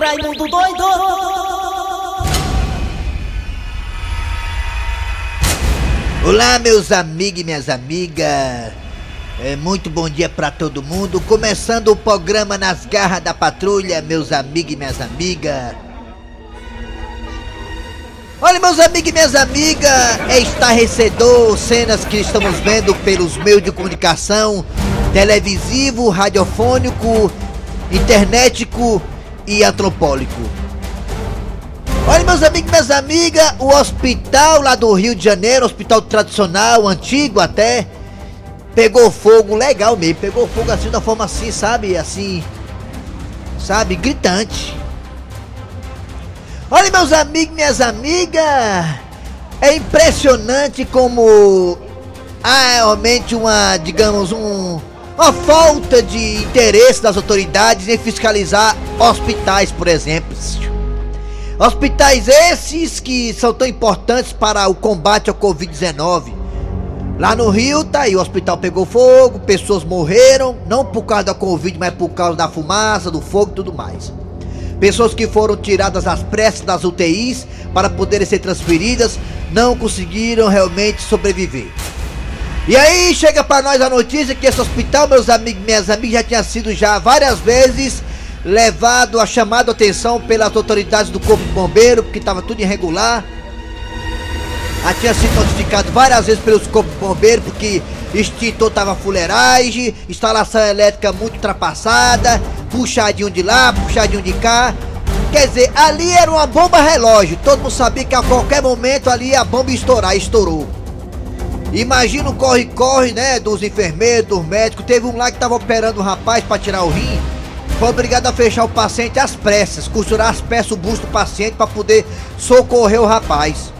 Raimundo doido! Olá, meus amigos e minhas amigas. É, muito bom dia pra todo mundo. Começando o programa Nas Garras da Patrulha, meus amigos e minhas amigas. Olha, meus amigos e minhas amigas, é estarrecedor cenas que estamos vendo pelos meios de comunicação televisivo, radiofônico, internetico e antropólico. Olha, meus amigos e minhas amigas, o hospital lá do Rio de Janeiro, hospital tradicional, antigo até, pegou fogo legal mesmo, pegou fogo assim da forma assim, sabe? Assim, sabe? Gritante. Olha, meus amigos minhas amigas, é impressionante como há realmente uma, digamos, um, uma falta de interesse das autoridades em fiscalizar hospitais, por exemplo. Hospitais esses que são tão importantes para o combate ao Covid-19. Lá no Rio, tá aí, o hospital pegou fogo, pessoas morreram, não por causa da Covid, mas por causa da fumaça, do fogo e tudo mais. Pessoas que foram tiradas às pressas das UTIs para poderem ser transferidas não conseguiram realmente sobreviver. E aí chega para nós a notícia que esse hospital, meus amigos, minhas amigas, já tinha sido já várias vezes levado a chamado atenção pelas autoridades do Corpo de Bombeiro, porque estava tudo irregular. Já tinha sido notificado várias vezes pelos Corpos de Bombeiro, porque extintor tava fuleiragem, instalação elétrica muito ultrapassada, puxadinho de lá, puxadinho de cá. Quer dizer, ali era uma bomba relógio. Todo mundo sabia que a qualquer momento ali a bomba ia estourar, estourou. Imagina o corre-corre, né, dos enfermeiros, dos médicos. Teve um lá que tava operando um rapaz para tirar o rim. Foi obrigado a fechar o paciente às pressas, costurar as peças, o busto do paciente para poder socorrer o rapaz.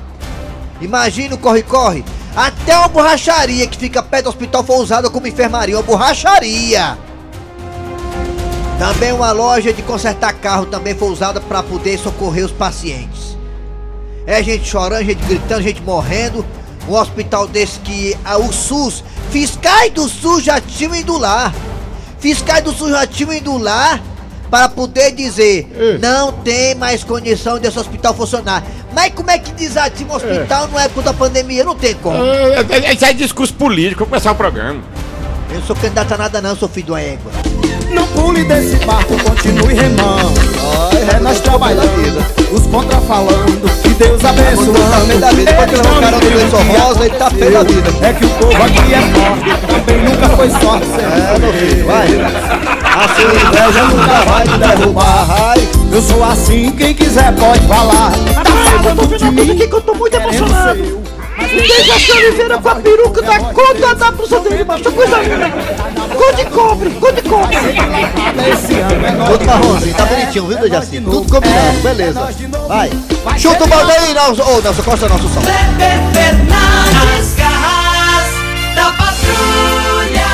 Imagina o corre-corre. Até uma borracharia que fica perto do hospital foi usada como enfermaria, uma borracharia. Também uma loja de consertar carro também foi usada para poder socorrer os pacientes. É gente chorando, gente gritando, gente morrendo. Um hospital desse que a, o SUS, fiscais do SUS já tinham ido lá. Fiscais do SUS já tinham ido lá para poder dizer É. não tem mais condição desse hospital funcionar. Mas como é que desativa um hospital não é por da pandemia? Não tem como. É, é, Isso é discurso político, vamos começar o programa. Eu não sou candidato a nada não, sou filho de uma égua. Não pule desse barco, continue remando. É nós trabalhando, os contra falando. Que Deus abençoe. Tá feio da vida, pode levar um carão do lençol rosa e tá feio da vida. É que o povo aqui é forte, também nunca foi sorte. É, meu filho, vai. A sua inveja nunca vai te derrubar. Vai. Eu sou assim, quem quiser pode falar. Tá chegando de mim, que eu tô muito emocionado. Deixa a Oliveira com a peruca da conta da blusa dele, macho. Coisa linda. Cor de cobre, cor de cobre. É Tudo marronzinho, tá bonitinho, viu, Dejaci? Tudo combinado, beleza. Vai. Chuta o balde aí, Nelson. Ô, Nelson, costa nosso som. Kleber Fernandes, garras da patrulha.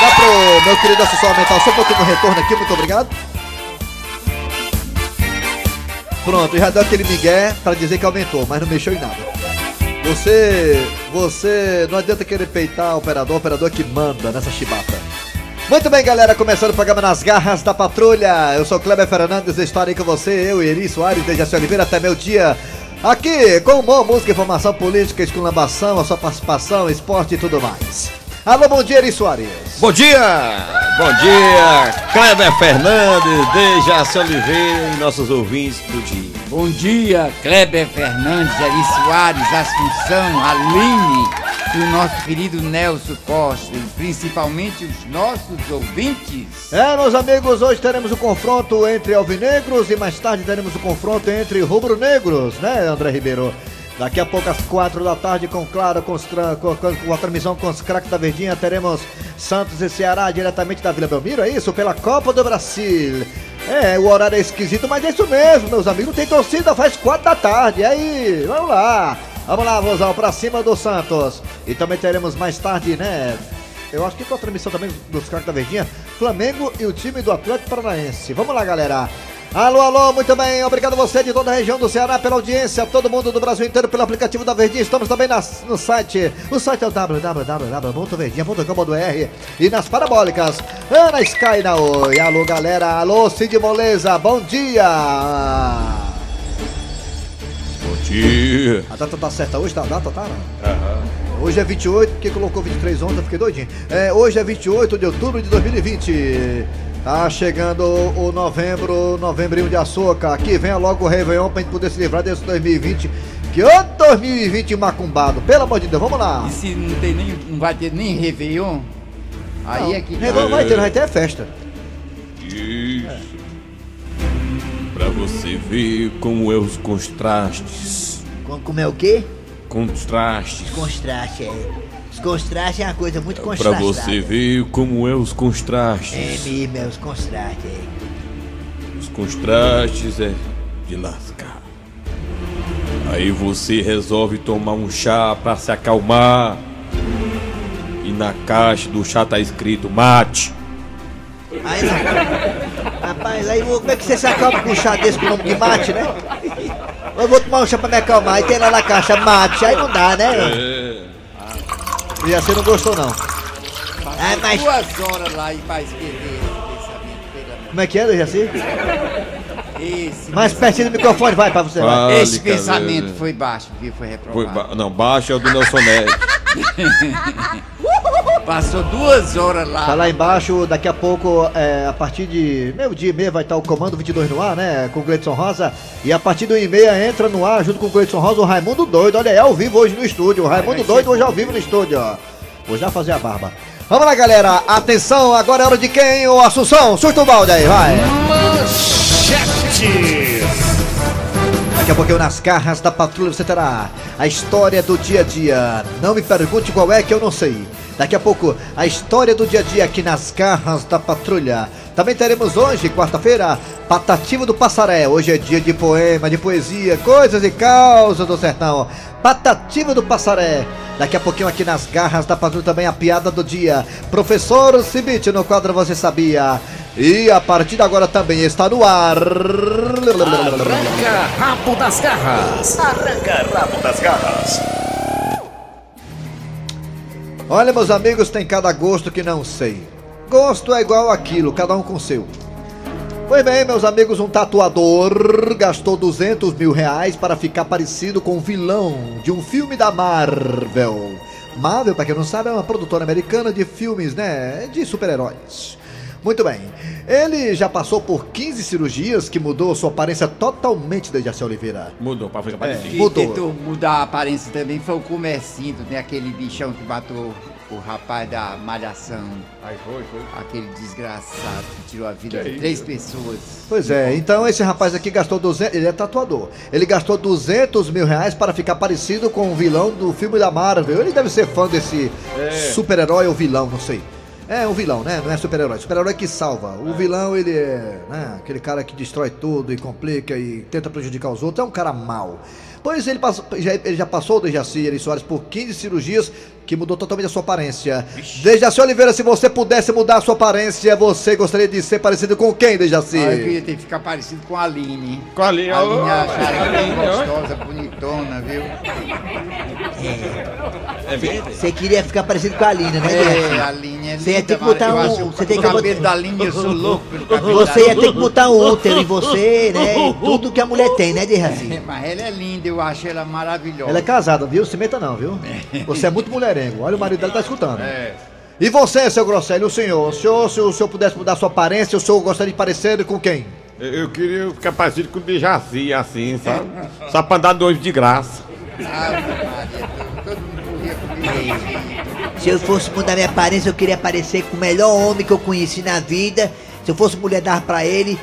Dá pro meu querido assessor aumentar só um pouquinho no retorno aqui, muito obrigado. Pronto, já deu aquele migué pra dizer que aumentou, mas não mexeu em nada. Você, você, não adianta querer peitar o operador, o operador que manda nessa chibata. Muito bem, galera, começando o programa Nas Garras da Patrulha. Eu sou Kleber Fernandes, aí com você, eu Eri Soares, a Oliveira até meu dia. Aqui, com humor, música, informação política, esculambação, a sua participação, esporte e tudo mais. Alô, bom dia, Eri Soares. Bom dia! Bom dia! Kleber Fernandes, Dejaci Oliveira e nossos ouvintes do dia. Bom dia, Kleber Fernandes, Eri Soares, Assunção, Aline e o nosso querido Nelson Costa, e principalmente os nossos ouvintes. É, meus amigos, hoje teremos o confronto entre alvinegros e mais tarde teremos o confronto entre rubro-negros, né, André Ribeiro? Daqui a pouco às quatro da tarde, com claro, com, com- com- a transmissão com os craques da Verdinha, teremos Santos e Ceará diretamente da Vila Belmiro, é isso? Pela Copa do Brasil. É, o horário é esquisito, mas é isso mesmo, meus amigos. Tem torcida, faz quatro da tarde. E aí, vamos lá. Vamos lá, Vozão, pra cima do Santos. E também teremos mais tarde, né? Eu acho que com a transmissão também dos craques da Verdinha, Flamengo e o time do Atlético Paranaense. Vamos lá, galera. Alô, alô, muito bem, obrigado você de toda a região do Ceará pela audiência, todo mundo do Brasil inteiro pelo aplicativo da Verdinha, estamos também nas- no site, o site é o www.verdinha.com.br e nas parabólicas, Ana Sky na Oi, alô galera, alô Cid Moleza, bom dia! Bom dia. A data tá certa hoje, tá? A data tá? Hoje é 28, porque colocou 23 ontem, eu fiquei doidinho. É, hoje é 28 de outubro de 2020. Tá chegando o novembro, novembrinho de açúcar. Aqui vem logo o Réveillon pra gente poder se livrar desse 2020. Que ô 2020 macumbado, pelo amor de Deus, vamos lá. E se não, tem nem, não vai ter nem Réveillon, aí é que. Réveillon vai ter, vai ter festa. Isso. Pra você ver como é os contrastes. Como é o quê? Contrastes. Contraste, é. Os contrastes é uma coisa muito Pra você ver como é os contrastes. mesmo, é os contrastes, é. Os contrastes é de lascar. Aí você resolve tomar um chá pra se acalmar. E na caixa do chá tá escrito mate. Aí não. Rapaz, aí como é que você se acalma com um chá desse com o nome de mate, né? Eu vou tomar um chá pra me acalmar, aí tem lá na caixa mate, aí não dá, né? É. E você não gostou não. Ah, mas- duas horas lá e vai escrever esse pensamento, Como é que é, Jaci? Esse, Mais pertinho do microfone, vai pra você. vai. Fale, esse pensamento foi baixo, viu? Foi Foi reprovado. ba- não, baixo é o do Nelson Neves. Passou duas horas lá. Tá lá embaixo, daqui a pouco, é, a partir de meio dia e meia vai estar o Comando 22 no ar, né? Com o Gleidson Rosa. E a partir do e meia entra no ar, junto com o Gleidson Rosa, o Raimundo Doido. Olha aí, ao vivo hoje no estúdio. O Raimundo Doido hoje ao vivo no estúdio, ó. Vou já fazer a barba. Vamos lá, galera. Atenção, agora é hora de quem? O Assunção. Surta o balde aí, vai. Daqui a pouquinho nas carras da patrulha você terá a história do dia a dia. Não me pergunte qual é que eu não sei. Daqui a pouco a história do dia a dia aqui nas carras da patrulha. Também teremos hoje, quarta-feira, Patativa do Passaré. Hoje é dia de poema, de poesia, coisas e causas do sertão. Patativa do Passaré. Daqui a pouquinho aqui nas garras da patrulha também a piada do dia. Professor Cibite no quadro Você Sabia. E a partir de agora também está no ar. Arranca rabo das garras. Arranca rabo das garras. Olha, meus amigos, tem cada gosto que não sei. Gosto é igual aquilo, cada um com seu. Pois bem, meus amigos, um tatuador gastou 200 mil reais para ficar parecido com o vilão de um filme da Marvel. Marvel, para quem não sabe, é uma produtora americana de filmes, né? De super-heróis. Muito bem. Ele já passou por 15 cirurgias que mudou sua aparência totalmente desde Jaci Oliveira. Mudou pra ficar parecido. Quem Mudou. tentou mudar a aparência também foi o comercinho, tem aquele bichão que matou o rapaz da malhação. Aí foi, foi. Aquele desgraçado que tirou a vida de três pessoas. Pois é, então esse rapaz aqui gastou 200, ele é tatuador. Ele gastou 200 mil reais para ficar parecido com o vilão do filme da Marvel. Ele deve ser fã desse super-herói ou vilão, não sei. É um vilão, né? Não é super-herói. Super-herói que salva. O vilão, ele é né? aquele cara que destrói tudo e complica e tenta prejudicar os outros. É um cara mau. Pois ele, passou, já, ele já passou, Dejaci Eri Soares, por 15 cirurgias que mudou totalmente a sua aparência. Dejaci Oliveira, se você pudesse mudar a sua aparência, você gostaria de ser parecido com quem, Dejaci? Ah, eu queria ter que ficar parecido com a Aline. Com a Aline, A Aline acharam bem Aline, gostosa, bonitona, viu? É verdade. Você queria ficar parecido com a Aline, né, É, a Aline é Você ia ter que botar um- você tem o que cabelo botar- da Aline, eu sou louco pelo cabelo Você ia ter que botar um útero em você, né? E tudo que a mulher tem, né, Dejaci? Mas ela é linda, eu acho ela maravilhosa. Ela é casada, viu? Se meta não, viu? Você é muito Olha, o marido dela tá escutando. É. E você, seu Grosselio, o senhor? O senhor, se o senhor pudesse mudar sua aparência, o senhor gostaria de parecer com quem? Eu, eu queria ficar parecido com o Dejaci, assim, sabe? Só pra dar dois de graça. Se eu fosse mudar minha aparência, eu queria parecer com o melhor homem que eu conheci na vida. Se eu fosse mulher, dar pra ele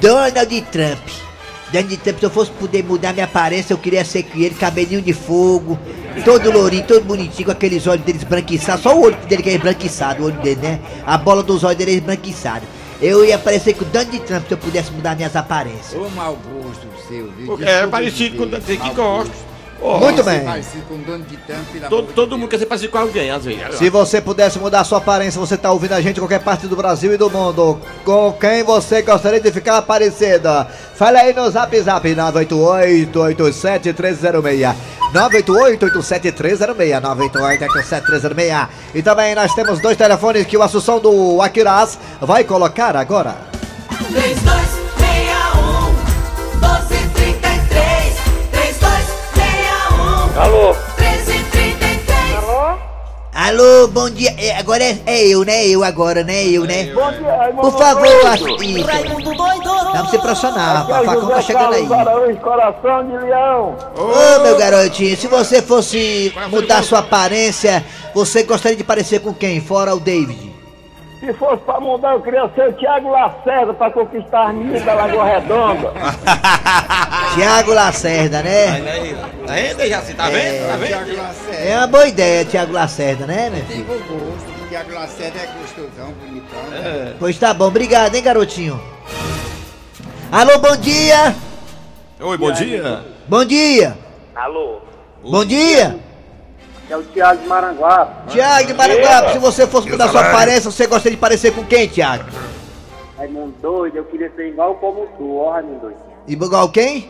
Donald Trump. Donald Trump, se eu fosse poder mudar minha aparência, eu queria ser com ele, cabelinho de fogo, todo lourinho, todo bonitinho, com aqueles olhos dele esbranquiçados. Só o olho dele que é esbranquiçado, o olho dele, né? A bola dos olhos dele é esbranquiçada. Eu ia parecer com o Donald Trump se eu pudesse mudar minhas aparências. Ô mau gosto seu, viu? Porque Desculpa é parecido com dizer, você que gosta. Gosto. Muito bem. Todo, todo mundo quer ser parecido com alguém, às vezes. Se você pudesse mudar sua aparência, você tá ouvindo a gente em qualquer parte do Brasil e do mundo. Com quem você gostaria de ficar parecida? Fala aí no zap zap 988-87306. 988-87306. 988-87306. E também nós temos dois telefones que o Assunção do Aquiraz vai colocar agora. 3261 Alô? 1333 Alô? Alô, bom dia. É, agora é, é eu, né? Eu agora, né? Eu, né? Bom dia, Por favor, acho isso. Doido Vamos ser profissional, é rapaz. o Facão tá chegando aí. Araújo, coração de leão. Ô, meu garotinho, se você fosse mudar sua aparência, você gostaria de parecer com quem? Fora o David. Se fosse pra mudar, eu queria ser o Thiago Lacerda pra conquistar as meninas da Lagoa Redonda. Tiago Lacerda, né? Ainda já se tá vendo? Tá vendo? É uma boa ideia, Tiago Lacerda, né, meu Tem filho? bom gosto, porque a Glaceda é gostosão, bonitão. né? Pois tá bom, obrigado, hein, garotinho. Alô, bom dia! Oi, bom dia. Bom dia! Alô? Bom dia! É o Thiago de Maranguape. Tiago de Maranguape, se você fosse mudar sua aparência, você gostaria de parecer com quem, Tiago? Raimundo doido, eu queria ser igual como tu, ó Raimundo doido. Igual quem?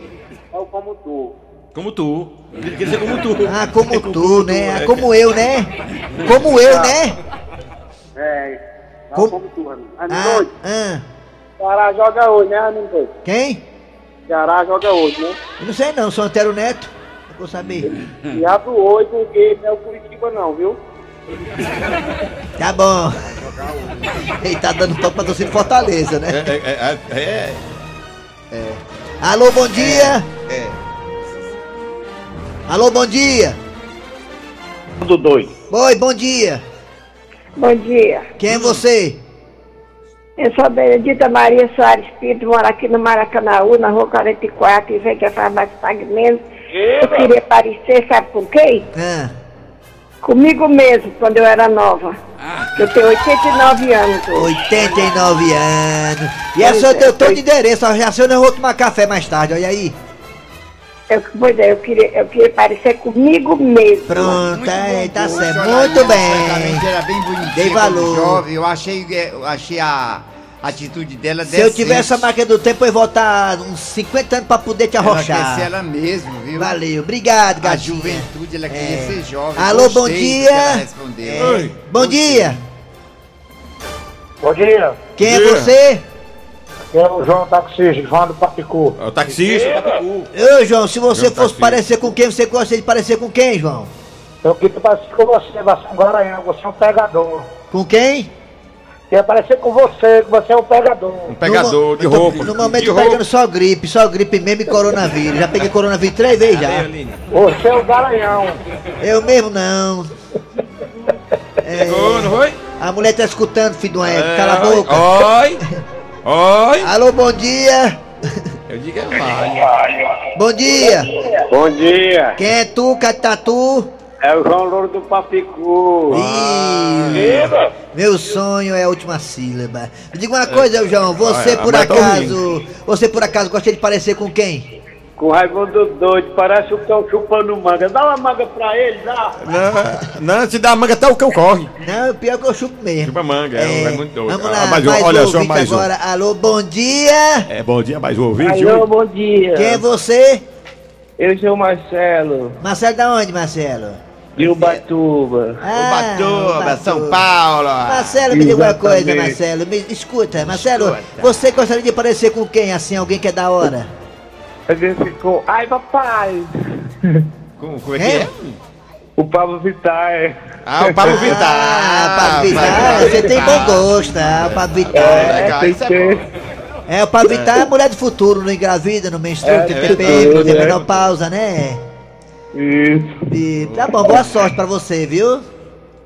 Igual como tu. Como tu. Ele quer ser como tu. Ah, como tu, né? Ah, como eu, né? Como eu, né? É, Como- como tu, Raimundo. Raimundo Ah, doido, ah. Ceará joga hoje, né, Raimundo doido? Quem? Ceará joga hoje, né? Eu não sei não, sou Antero Neto. Vou saber. Diabo hoje, porque não é o Curitiba não, viu? Tá bom. Ele tá dando pão pra torcida de Fortaleza, É, né? é, é, é. Alô, bom dia! Alô, bom dia! Do doido. Oi, bom dia! Bom dia. Quem é você? Eu sou Benedita Maria Soares Pinto, moro aqui no Maracanãú, na rua 44, e vem que é farmácia Pagmento. Eu queria parecer, sabe com quem? Ah, Comigo mesmo, quando eu era nova. Eu tenho 89 anos hoje. 89 anos. E essa eu Pois é, tenho todo pois- endereço, sei onde eu vou tomar café mais tarde, olha aí. Eu, pois é, eu queria, eu queria parecer comigo mesmo. Pronto, é, tá certo. Muito bem. Era bem bonitinha. Dei valor. Jovem. Eu achei, eu achei a atitude dela Se eu tivesse a máquina do tempo, eu ia voltar uns 50 anos pra poder te Ela arrochar. ser ela mesmo, viu? Valeu, obrigado, A gatinha. juventude, ela queria É. ser jovem. Alô, bom dia. ela. É. Oi. Bom dia. Bom dia. Quem é dia. você? É o João Taxista, João do Papicu. É o taxista. Ô, João, se você João fosse Taxista. parecer com quem, você gostaria de parecer com quem, João? Eu queria parecer com você, você é um garanhão, você é um pegador. Com quem? Queria parecer com você, que você é um pegador. Um pegador No de eu roupa. No momento de tô pegando só gripe, só gripe mesmo e coronavírus. Já peguei coronavírus três vezes já. Você é um garanhão. Eu mesmo não. É, não foi? a mulher tá escutando, filho uma É, cala a oi. boca. Oi. Oi. Alô, bom dia. Eu digo é vai. Bom dia. Bom dia. Quem é tu, Catatu? É o João Louro do Papicu. Ih, meu sonho é a última sílaba. Me diga uma coisa, João, você Ah, por tá acaso, você por acaso gostaria de parecer com quem? Com o Raimundo doido, parece o cão chupando manga. Dá uma manga pra ele, dá. Não, não, se dá manga até o que eu corre. Não, pior que eu chupo mesmo. Chupa manga, é, é muito doido. Vamos Ah, lá, mais mais, um, olha um só, mais um. agora. Alô, bom dia. É, bom dia, mais um ouvinte. Alô, bom dia. Quem é você? Eu sou o Marcelo, Marcelo da onde, Marcelo? De Ubatuba. Ah, Ubatuba, São Ubatuba. Paulo. Marcelo, me diga uma coisa. Marcelo. Me, escuta, Marcelo, Escuta. você gostaria de parecer com quem, assim, alguém que é da hora? A gente ficou. Ai, papai! Como, como é que é? O Pablo Vittar. Ah, o Pablo Vittar. Ah, Pablo Vittar, você tem bom gosto, ah, o Pablo Vittar. É, legal, tem isso é que bom. É, o Pablo Vittar é a mulher do futuro, não engravida, não menstrua, É, tem é TPM, não tem é. menopausa, né? Isso. E, tá bom, boa sorte pra você, viu?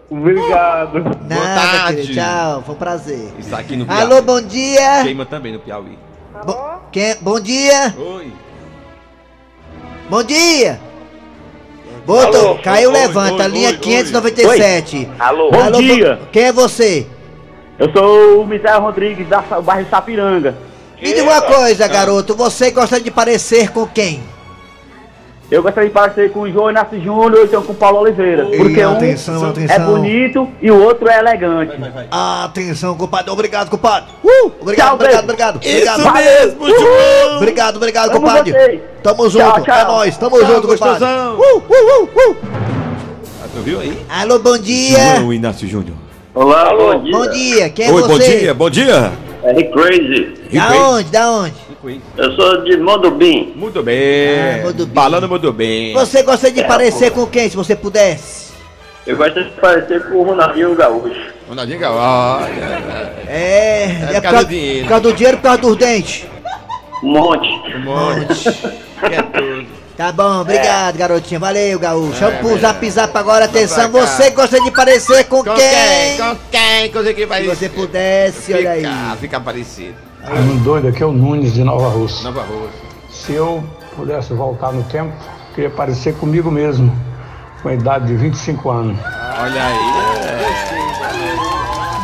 Obrigado. Nada, tarde. querido, tchau, foi um prazer. Isso aqui no Piauí. Alô, bom dia. Queima também no Piauí. Bo- quem, bom dia. Oi. Bom dia! Botou, Alô? caiu, Oi, levanta, oi, linha oi, 597. Alô? Alô, bo- Quem é você? Eu sou o Misael Rodrigues, da Sa- bairro Sapiranga. Me diga uma coisa, garoto, você gostaria de parecer com quem? Eu gostaria de parecer com o João Inácio Júnior ou então com o Paulo Oliveira. Ei, Porque um atenção, é atenção. bonito e o outro é elegante. Atenção, compadre. Obrigado, compadre. Uh, obrigado, Tchau, obrigado, beijo. obrigado. Isso obrigado. mesmo, João! Obrigado, obrigado, Amo compadre. vocês. Tamo Tchau, junto. tchau. É nóis. Tamo Tchau, junto, compadre. gostosão. Uh, uh, uh, uh. Ah, tu viu aí? Alô, bom dia. João Inácio Júnior. Olá, bom dia. Bom dia. Quem é Oi, você? bom dia, bom dia. É Crazy. Da onde? Da onde? Eu sou de Mondubim. Muito bem. Ah, muito bem. Falando muito bem. Você gostaria de parecer com quem, se você pudesse? Eu gosto de parecer com o Ronaldinho Gaúcho. Ronaldinho Gaúcho. É, é, por por, causa causa, do dinheiro. por causa do dinheiro, por causa dos dentes. Um monte. Um monte. Que é tudo. Tá bom, obrigado, garotinha. Valeu, gaúcho. Vamos pro beleza. zap zap agora. Atenção, você gosta de parecer com, Com quem? quem? Com quem? Com quem que vai Se você pudesse, olha aí. Ficar parecido. Raimundo doido, aqui é o Nunes de Nova Rússia. Nova Rússia. Se eu pudesse voltar no tempo, queria parecer comigo mesmo, com a idade de 25 anos. Olha aí.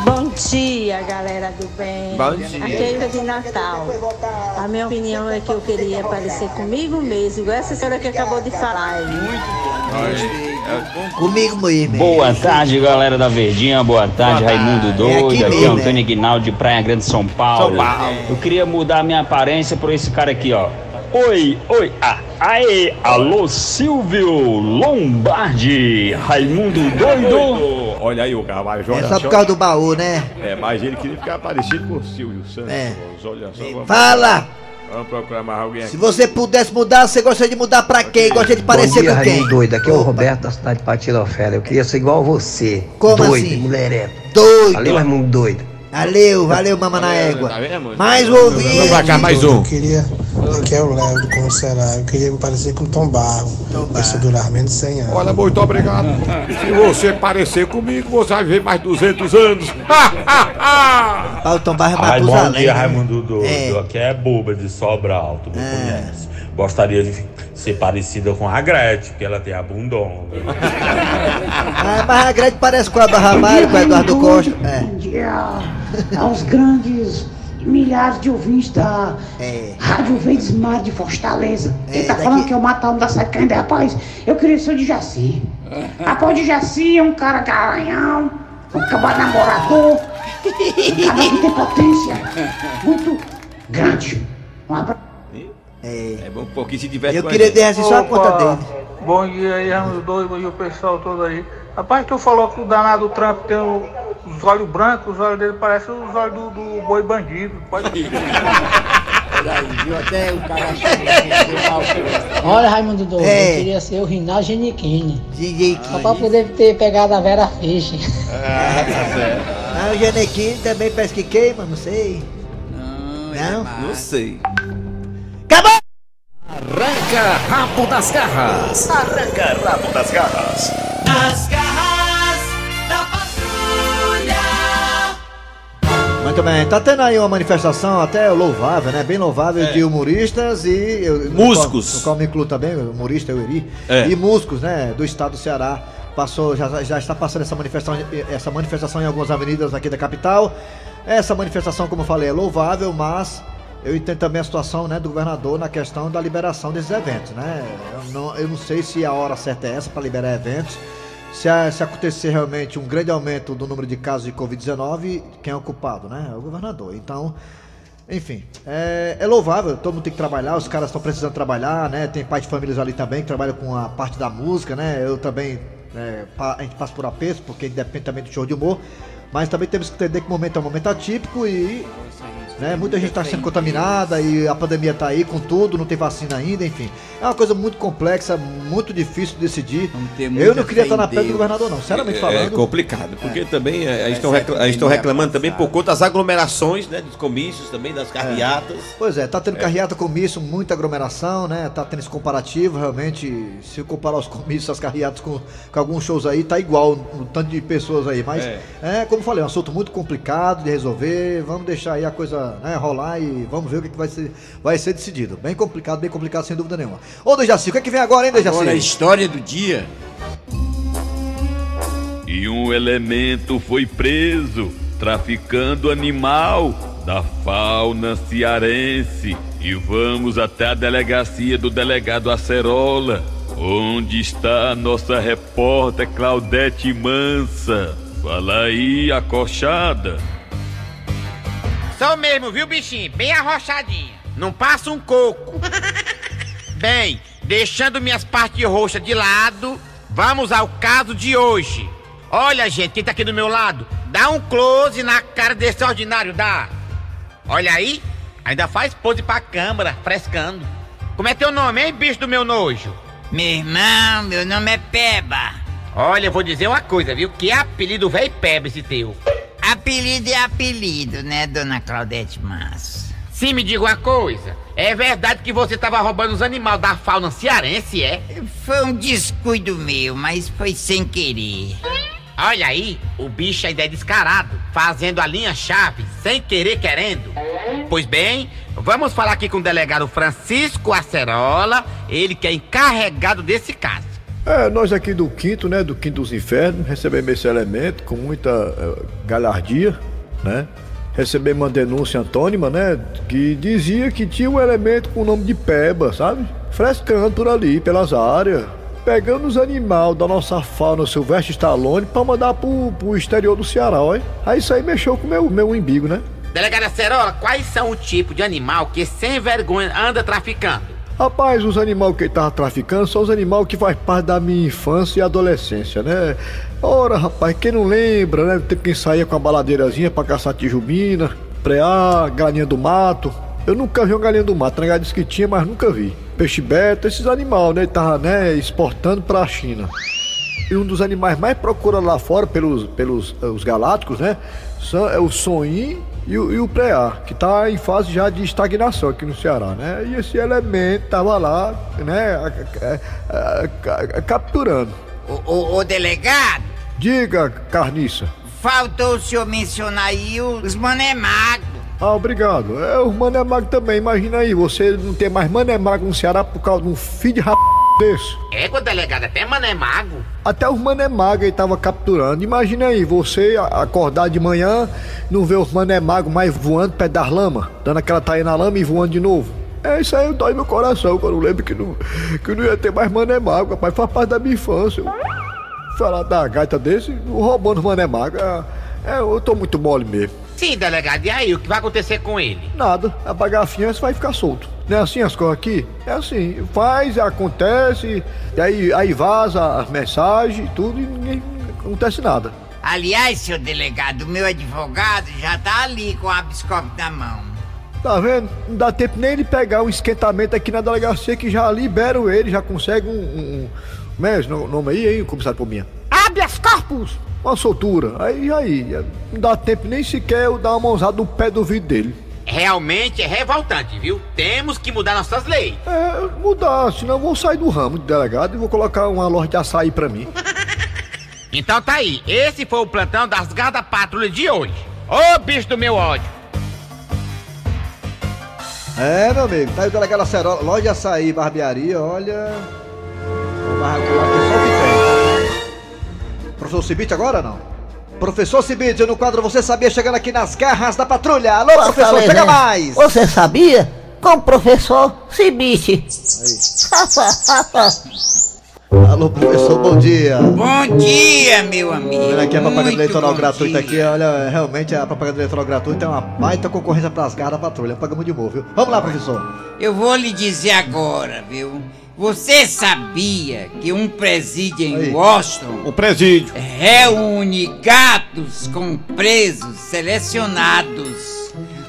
Bom dia, galera do bem. Bom dia. Aqui é Ilha de Natal. A minha opinião é que eu queria parecer comigo mesmo, igual essa senhora que acabou de falar aí. Comigo mesmo. Boa tarde, galera da Verdinha. Boa tarde, Raimundo É Doido. aqui Aqui é Antônio Aguinaldo de Praia Grande, São Paulo. São Paulo. Eu queria mudar a minha aparência por esse cara aqui, ó. Oi, oi, ah, aê, alô, Silvio Lombardi, Raimundo Doido. Olha aí o cavalo, É só por causa do baú, né? É, mas ele queria ficar parecido com o Silvio Santos. É. Olha só, vamos, Fala! Vamos procurar mais alguém Se aqui. você pudesse mudar, você gostaria de mudar pra quem? Gostaria de parecer com quem? doido. Aqui é o Opa. Roberto da cidade de Patirofélia. Eu queria ser igual a você. Como doido, assim? mulhereco. Doido! Valeu, Raimundo doido. Valeu, valeu, mama na égua. Tá vendo? Mais um Vamos pra ouvinte. cá, mais um. queria, aqui é o Léo do Será, eu queria me parecer com Tom Barro, pra se durar menos de 100 anos. Olha, muito obrigado. Se você parecer comigo, você vai viver mais 200 anos. Paulo Tom Barra Ai, bom Matusalém. dia, né? Raimundo Doido. É. Aqui é Buba de Sobral, tu me conhece. Gostaria de ser parecida com a Gretchen, porque ela tem a bundonga. Ah, mas a Grande parece com a Barra Mário, com o Eduardo Costa. É. Aos grandes milhares de ouvintes da É. Rádio Verdes Mar de Fortaleza. Quem É, tá daqui- falando que eu matar um da sete ainda, rapaz, eu queria ser o de Jaci. Rapaz, o de Jaci é um cara garanhão, um cabra namorador, um cara que tem potência muito grande. Um abraço. É bom um pouquinho se diverte Eu queria gente. deixar só a conta dele. Bom dia aí, Raimundo doido, bom dia o pessoal todo aí. Rapaz, tu falou que o danado Trump tem o- os olhos brancos, os olhos dele parecem os olhos do, do boi bandido. Pode Viu até o cara Olha, Raimundo Doido, É. eu queria ser o Rinaldo Genichini. Gigi Só pra poder ter pegado a Vera Fish. Ah, o Janequim também parece que queima, não sei. Não? Não sei. Acabou! Arranca rabo das garras. Arranca rabo das garras. As garras bem, tá tendo aí uma manifestação até louvável, né? Bem louvável de humoristas e. eu- no Músicos. qual- No qual me incluo também, humorista Eury. É. E músicos, né? Do estado do Ceará. Passou, já, já está passando essa manifestação, essa manifestação em algumas avenidas aqui da capital. Essa manifestação, como eu falei, é louvável, mas eu entendo também a situação né, do governador na questão da liberação desses eventos, né? Eu não, eu não sei se a hora certa é essa para liberar eventos. Se, se acontecer realmente um grande aumento do número de casos de Covid-19, quem é o culpado, né? É o governador. Então, enfim, é, é louvável, todo mundo tem que trabalhar, os caras estão precisando trabalhar, né? Tem pai de famílias ali também que trabalham com a parte da música, né? Eu também, é, a gente passa por apeso, porque depende também do show de humor. Mas também temos que entender que o momento é um momento atípico e né, muita gente está sendo contaminada e a pandemia está aí com tudo, não tem vacina ainda, enfim. É uma coisa muito complexa, muito difícil de decidir. Eu não queria estar na pele do governador, não. Sinceramente É falando. complicado, porque também é, a gente estão Essa recla- a gente estão reclamando também por conta das aglomerações, né? Dos comícios também, das carreatas. Pois é, tá tendo É. carreata comício, muita aglomeração, né? Tá tendo esse comparativo, realmente, se eu comparar os comícios, as carreatas com, com alguns shows aí, tá igual no tanto de pessoas aí. Mas, É. é. como eu falei, é um assunto muito complicado de resolver. Vamos deixar aí a coisa né, rolar e vamos ver o que, que vai, ser, vai ser decidido. Bem complicado, bem complicado, sem dúvida nenhuma. Ô, Dejaci, o que, é que vem agora, hein, Dejaci? Agora a história do dia. E um elemento foi preso traficando animal da fauna cearense. E vamos até a delegacia do delegado Acerola Onde está a nossa repórter Claudete Mansa? Fala aí, acochada. Sou mesmo, viu, bichinho? Bem arrochadinha. Não passa um coco. Bem, deixando minhas partes roxas de lado, vamos ao caso de hoje. Olha, gente, quem tá aqui do meu lado, dá um close na cara desse ordinário, dá. Olha aí, ainda faz pose pra câmera, frescando. Como é teu nome, hein, bicho do meu nojo? Meu irmão, meu nome é Peba. Olha, eu vou dizer uma coisa, viu? Que apelido velho Peba esse teu. Apelido é apelido, né, dona Claudete Massa? Sim, me diga uma coisa. É verdade que você tava roubando os animais da fauna cearense, é? Foi um descuido meu, mas foi sem querer. Olha aí, o bicho ainda é descarado, fazendo a linha-chave, sem querer querendo. Pois bem, vamos falar aqui com o delegado Francisco Acerola, ele que é encarregado desse caso. É, nós aqui do quinto, né, do quinto dos infernos, recebemos esse elemento com muita eh, galhardia, né? Recebemos uma denúncia antônima, né, que dizia que tinha um elemento com o nome de Peba, sabe? Frescando por ali, pelas áreas, pegando os animais da nossa fauna Silvestre Stallone pra mandar pro, pro exterior do Ceará, olha. Aí isso aí mexeu com o meu, meu umbigo, né? Delegado Acerola, quais são o tipo de animal que sem vergonha anda traficando? Rapaz, os animais que ele tava traficando são os animais que faz parte da minha infância e adolescência, né? Ora, rapaz, quem não lembra, né? Do tempo que saía com a baladeirazinha pra caçar tijubina, preá, galinha do mato. Eu nunca vi uma galinha do mato, né? Disse que tinha, mas nunca vi. Peixe beta, esses animais, né? Ele tava, né, exportando pra China. E um dos animais mais procurados lá fora pelos, pelos eh, os galácticos, né? São, é o sonim e o, e o preá, que tá em fase já de estagnação aqui no Ceará, né? E esse elemento tava lá, né? a- a- a- capturando. Ô, ô, ô, delegado, Diga, carniça. faltou o senhor mencionar aí os mané mago. Ah, obrigado. É, o Mané Mago também, imagina aí, você não ter mais Mané Mago no Ceará por causa de um filho de rap desse. Égua, delegado, até mané mago. Até os Mané Mago ele tava capturando. Imagina aí, você acordar de manhã, não ver os Mané Mago mais voando perto das lama, dando aquela taia na lama e voando de novo. É isso aí, dói meu coração quando eu lembro que não, que não ia ter mais Mané Mago, rapaz, faz parte da minha infância. Falar da gaita desse, roubando os Mané Mago, é, é, eu tô muito mole mesmo. Sim, delegado, e aí, o que vai acontecer com ele? Nada, apagar a fiança vai ficar solto. Não é assim as coisas aqui? É assim, faz, acontece, e aí, aí vaza as mensagens, tudo, e ninguém acontece nada. Aliás, seu delegado, o meu advogado já tá ali com a biscope na mão. Tá vendo? Não dá tempo nem de pegar um esquentamento aqui na delegacia que já liberam ele, já consegue um. um, um como é esse no- nome aí, hein, comissário Pominha? Habeas corpus! Uma soltura. Aí, aí, não dá tempo nem sequer eu dar uma mãozada no pé do vidro dele. Realmente é revoltante, viu? Temos que mudar nossas leis. É, mudar, senão eu vou sair do ramo de delegado e vou colocar uma loja de açaí pra mim. Então tá aí, esse foi o plantão das Garda Patrulha de hoje. Ô bicho do meu ódio! É, meu amigo, tá aí o delegado Acerola, loja de açaí, barbearia, olha. Vai calcular aqui só o que tem. Professor Cibite agora não? Professor Cibite, no quadro Você Sabia, chegando aqui nas garras da patrulha. Alô, professor, chega hein? mais! Você sabia? Com o professor Cibite. Alô, professor, bom dia. Bom dia, meu amigo. Olha aqui a propaganda Muito eleitoral gratuita dia. aqui, olha, realmente a propaganda eleitoral gratuita é uma baita concorrência pras garras da patrulha. Pagamos de novo, viu? Vamos lá, professor. Eu vou lhe dizer agora, viu? Você sabia que um presídio em Washington O presídio. reúne gatos com presos selecionados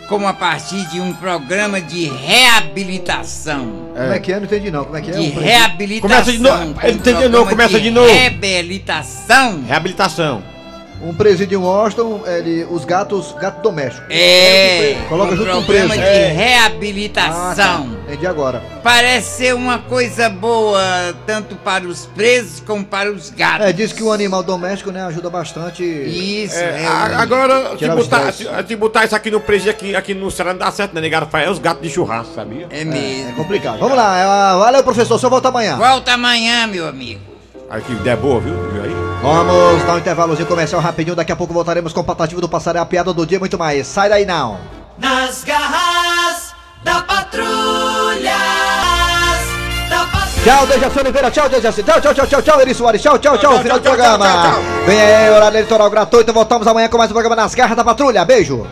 como a partir de um programa de reabilitação. Como é que é? Não entendi não. Como é que é? De reabilitação. Começa de novo. um Ele programa novo, começa de novo. Reabilitação. Reabilitação. Um presídio em Washington, ele, os gatos, gato doméstico. É, Coloca um junto com o programa preso. de É. reabilitação. Tá. Entendi agora. Parece ser uma coisa boa, tanto para os presos como para os gatos. É, diz que o animal doméstico, né, ajuda bastante. Isso, É, é. a- agora, se botar, se, se botar isso aqui no presídio, aqui, aqui no Ceará não dá certo, né, negado? Faz os gatos de churrasco, sabia? É mesmo. É complicado. Vamos lá, é, valeu, professor. Só volta amanhã. Volta amanhã, meu amigo. Aí que ideia boa, viu? Viu aí? Vamos dar um intervalozinho comercial rapidinho. Daqui a pouco voltaremos com o Patativo do Passaré, a piada do dia e muito mais. Sai daí não. Nas garras da patrulha. Da patrulha. Tchau, Dejaci Oliveira. Tchau, Dejaci. Tchau, tchau, tchau, tchau, tchau, Eri Soares. Tchau, tchau, tchau. Final do programa. Vem aí, horário eleitoral gratuito. Voltamos amanhã com mais um programa nas garras da patrulha. Beijo.